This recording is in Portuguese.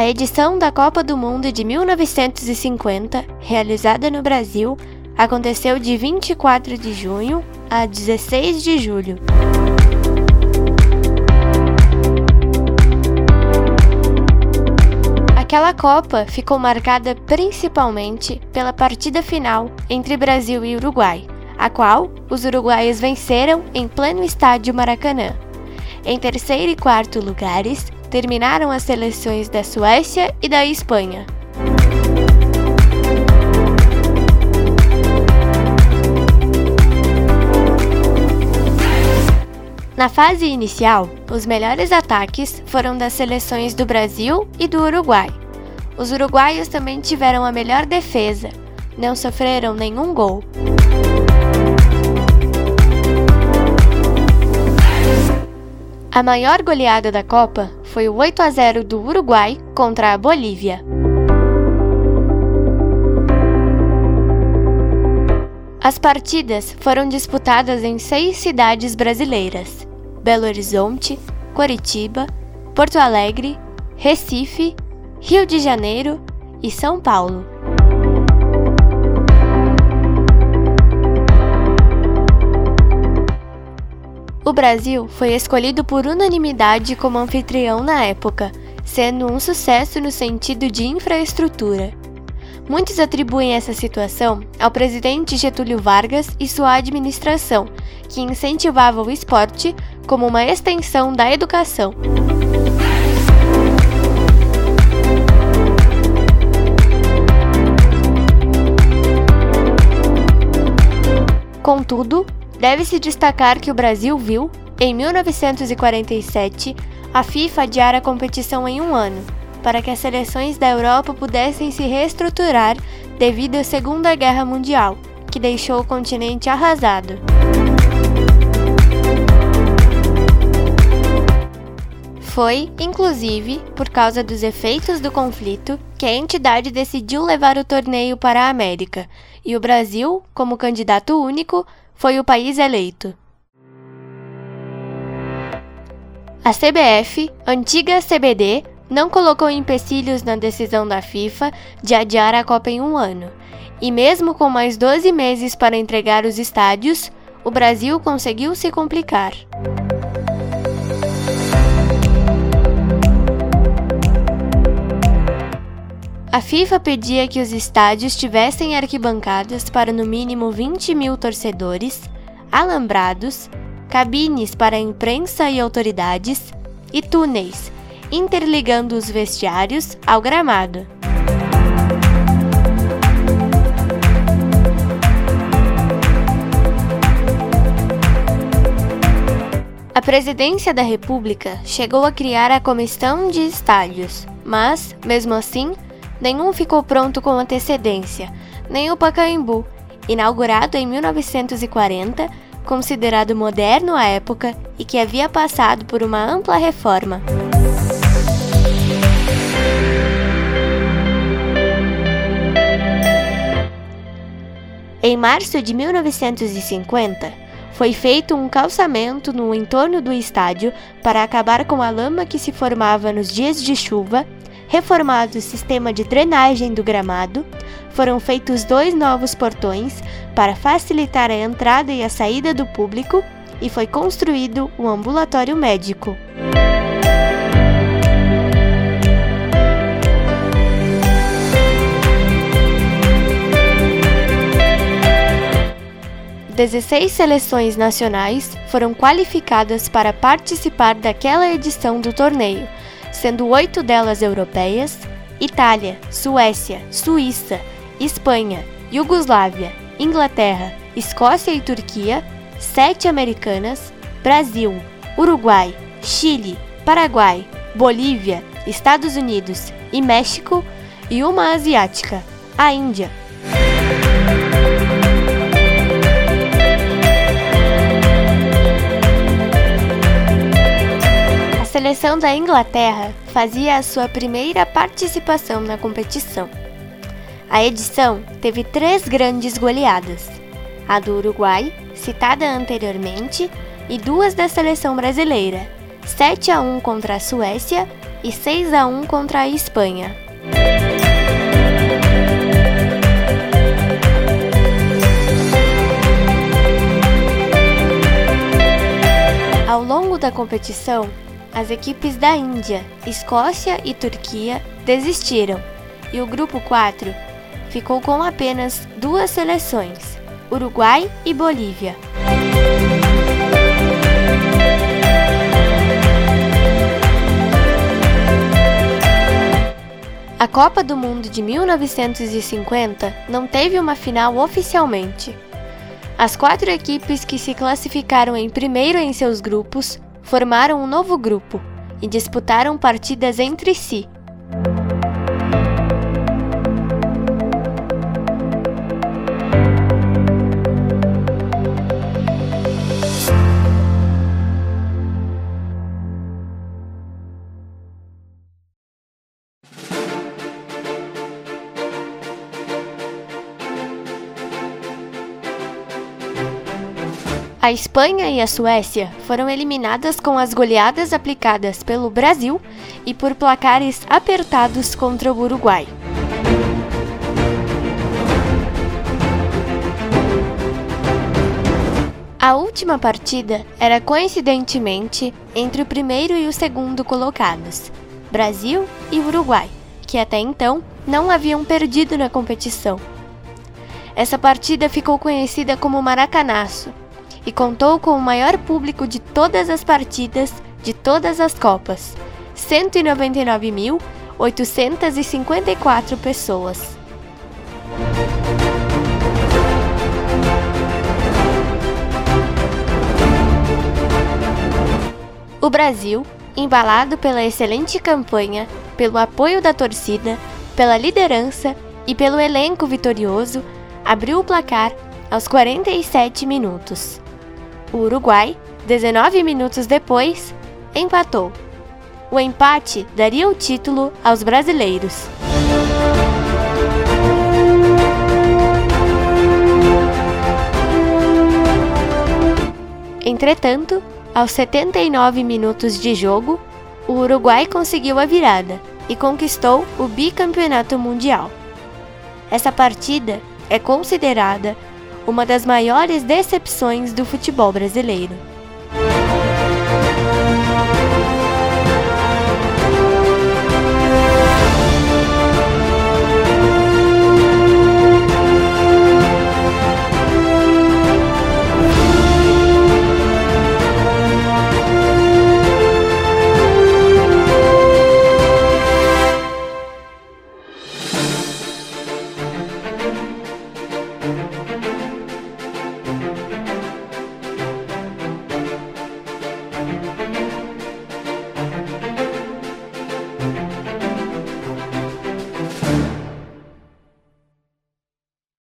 A edição da Copa do Mundo de 1950, realizada no Brasil, aconteceu de 24 de junho a 16 de julho. Aquela Copa ficou marcada principalmente pela partida final entre Brasil e Uruguai, a qual os uruguaios venceram em pleno estádio Maracanã. Em terceiro e quarto lugares terminaram as seleções da Suécia e da Espanha. Na fase inicial, os melhores ataques foram das seleções do Brasil e do Uruguai. Os uruguaios também tiveram a melhor defesa, não sofreram nenhum gol. A maior goleada da Copa foi o 8 a 0 do Uruguai contra a Bolívia. As partidas foram disputadas em seis cidades brasileiras: Belo Horizonte, Curitiba, Porto Alegre, Recife, Rio de Janeiro e São Paulo. O Brasil foi escolhido por unanimidade como anfitrião na época, sendo um sucesso no sentido de infraestrutura. Muitos atribuem essa situação ao presidente Getúlio Vargas e sua administração, que incentivava o esporte como uma extensão da educação. Contudo, deve-se destacar que o Brasil viu, em 1947, a FIFA adiar a competição em um ano, para que as seleções da Europa pudessem se reestruturar devido à Segunda Guerra Mundial, que deixou o continente arrasado. Foi, inclusive, por causa dos efeitos do conflito que a entidade decidiu levar o torneio para a América, e o Brasil, como candidato único, foi o país eleito. A CBF, antiga CBD, não colocou empecilhos na decisão da FIFA de adiar a Copa em um ano. E mesmo com mais 12 meses para entregar os estádios, o Brasil conseguiu se complicar. A FIFA pedia que os estádios tivessem arquibancadas para no mínimo 20 mil torcedores, alambrados, cabines para imprensa e autoridades e túneis interligando os vestiários ao gramado. A Presidência da República chegou a criar a Comissão de Estádios, mas, mesmo assim, nenhum ficou pronto com antecedência, nem o Pacaembu, inaugurado em 1940, considerado moderno à época e que havia passado por uma ampla reforma. Em março de 1950, foi feito um calçamento no entorno do estádio para acabar com a lama que se formava nos dias de chuva, reformado o sistema de drenagem do gramado, foram feitos dois novos portões para facilitar a entrada e a saída do público e foi construído um ambulatório médico. 16 seleções nacionais foram qualificadas para participar daquela edição do torneio, sendo oito delas europeias: Itália, Suécia, Suíça, Espanha, Iugoslávia, Inglaterra, Escócia e Turquia, sete americanas, Brasil, Uruguai, Chile, Paraguai, Bolívia, Estados Unidos e México, e uma asiática, a Índia, seleção da Inglaterra fazia a sua primeira participação na competição. A edição teve três grandes goleadas: a do Uruguai, citada anteriormente, e duas da seleção brasileira, 7 a 1 contra a Suécia e 6 a 1 contra a Espanha. Ao longo da competição, as equipes da Índia, Escócia e Turquia desistiram e o grupo 4 ficou com apenas duas seleções, Uruguai e Bolívia. A Copa do Mundo de 1950 não teve uma final oficialmente. As quatro equipes que se classificaram em primeiro em seus grupos formaram um novo grupo e disputaram partidas entre si. A Espanha e a Suécia foram eliminadas com as goleadas aplicadas pelo Brasil e por placares apertados contra o Uruguai. A última partida era coincidentemente entre o primeiro e o segundo colocados, Brasil e Uruguai, que até então não haviam perdido na competição. Essa partida ficou conhecida como Maracanaço e contou com o maior público de todas as partidas de todas as Copas, 199.854 pessoas. O Brasil, embalado pela excelente campanha, pelo apoio da torcida, pela liderança e pelo elenco vitorioso, abriu o placar aos 47 minutos. O Uruguai, 19 minutos depois, empatou. O empate daria o título aos brasileiros. Entretanto, aos 79 minutos de jogo, o Uruguai conseguiu a virada e conquistou o bicampeonato mundial. Essa partida é considerada uma das maiores decepções do futebol brasileiro.